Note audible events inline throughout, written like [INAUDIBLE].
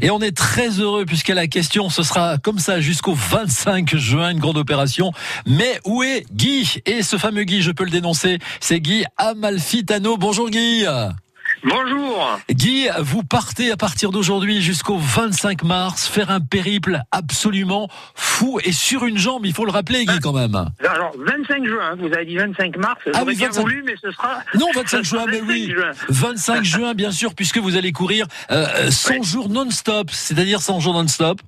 Et on est très heureux puisque la question, ce sera comme ça jusqu'au 25 juin, une grande opération. Mais où est Guy? Et ce fameux Guy, je peux le dénoncer, c'est Guy Amalfitano. Bonjour Guy. Bonjour. Guy, vous partez à partir d'aujourd'hui jusqu'au 25 mars faire un périple absolument fou et sur une jambe, il faut le rappeler Guy quand même. Alors 25 juin, vous avez dit 25 mars, Ah oui, bien 25. voulu, mais ce sera... Non, 25 ce sera juin, mais 25 oui. juin. 25 juin, bien sûr, puisque vous allez courir euh, 100 Ouais. jours non-stop, c'est-à-dire 100 jours non-stop.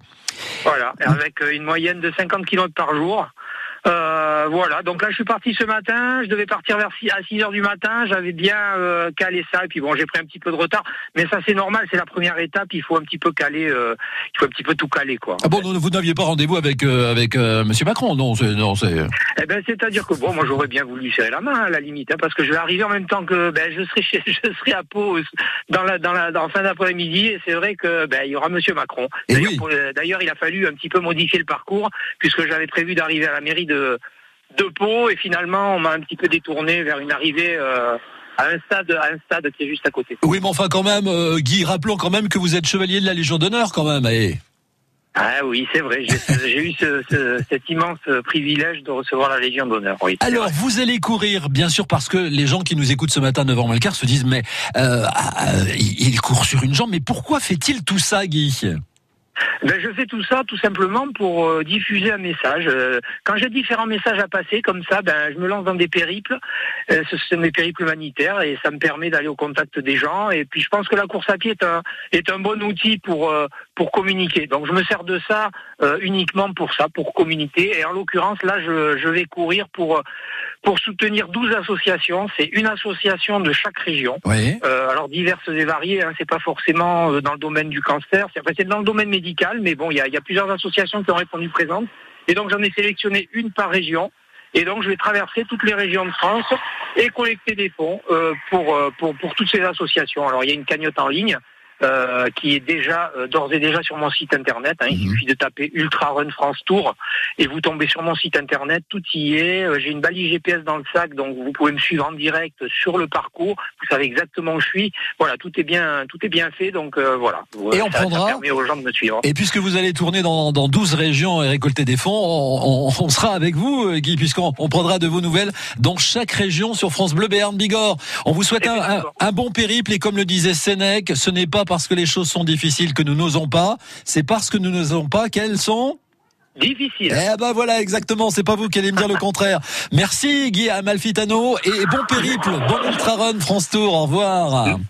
Voilà, avec euh, une moyenne de 50 km par jour. Euh, voilà, donc là je suis parti ce matin, je devais partir vers 6, à 6 heures du matin, j'avais bien euh, calé ça, et puis bon j'ai pris un petit peu de retard, mais ça c'est normal, c'est la première étape, il faut un petit peu caler, euh, il faut un petit peu tout caler quoi. Ah bon, vous n'aviez pas rendez-vous avec avec Monsieur Macron, non c'est non c'est. Eh ben, c'est-à-dire que bon, moi j'aurais bien voulu serrer la main à la limite, hein, parce que je vais arriver en même temps que ben, je serai chez, [LAUGHS] je serai à Pau euh, dans la dans la dans fin d'après-midi, et c'est vrai que ben il y aura Monsieur Macron. D'ailleurs, oui. pour- D'ailleurs, il a fallu un petit peu modifier le parcours puisque j'avais prévu d'arriver à la mairie de de Pau, et finalement on m'a un petit peu détourné vers une arrivée euh, à un stade à un stade qui est juste à côté. Oui, mais enfin quand même, euh, Guy, rappelons quand même que vous êtes chevalier de la Légion d'honneur quand même. eh. Ah oui, c'est vrai, j'ai eu ce, ce- cet immense privilège de recevoir la Légion d'honneur. Oui. Alors, vrai. vous allez courir, bien sûr, parce que les gens qui nous écoutent ce matin, 9h moins le quart, se disent, mais euh, ah, il court sur une jambe, mais pourquoi fait-il tout ça, Guy? Ben, je fais tout ça tout simplement pour euh, diffuser un message. Euh, quand j'ai différents messages à passer comme ça, ben, je me lance dans des périples. Euh, ce sont des périples humanitaires et ça me permet d'aller au contact des gens. Et puis je pense que la course à pied est un, est un bon outil pour, pour communiquer. Donc je me sers de ça uniquement pour ça, pour communiquer. Et en l'occurrence, là, je, je vais courir pour, pour soutenir 12 associations. C'est une association de chaque région. Oui. Euh, alors diverses et variées, hein, c'est pas forcément euh, dans le domaine du cancer, c'est enfin, c'est dans le domaine médical, mais bon, il y a, y a plusieurs associations qui ont répondu présentes, et donc j'en ai sélectionné une par région, et donc je vais traverser toutes les régions de France et collecter des fonds euh, pour, euh, pour pour toutes ces associations. Alors il y a une cagnotte en ligne. Euh, qui est déjà euh, d'ores et déjà sur mon site internet. hein. Il Mhm. suffit de taper Ultra Run France Tour et vous tombez sur mon site internet. Tout y est. Euh, J'ai une balise GPS dans le sac, donc vous pouvez me suivre en direct sur le parcours. Vous savez exactement où je suis. Voilà, tout est bien, tout est bien fait. Donc euh, voilà. Et on prendra- ça permet aux gens de me suivre. Et puisque vous allez tourner dans, dans 12 régions et récolter des fonds, on, on- on sera avec vous, euh, Guy, puisqu'on on prendra de vos nouvelles dans chaque région sur France Bleu Béarn Bigorre. On vous souhaite un, un- un bon périple et comme le disait Sénèque, ce n'est pas parce que les choses sont difficiles que nous n'osons pas, c'est parce que nous n'osons pas qu'elles sont... Difficile. Eh ben voilà, exactement, c'est pas vous qui allez me dire le [LAUGHS] contraire. Merci Guy Amalfitano et bon périple, bon ultra run France Tour, au revoir.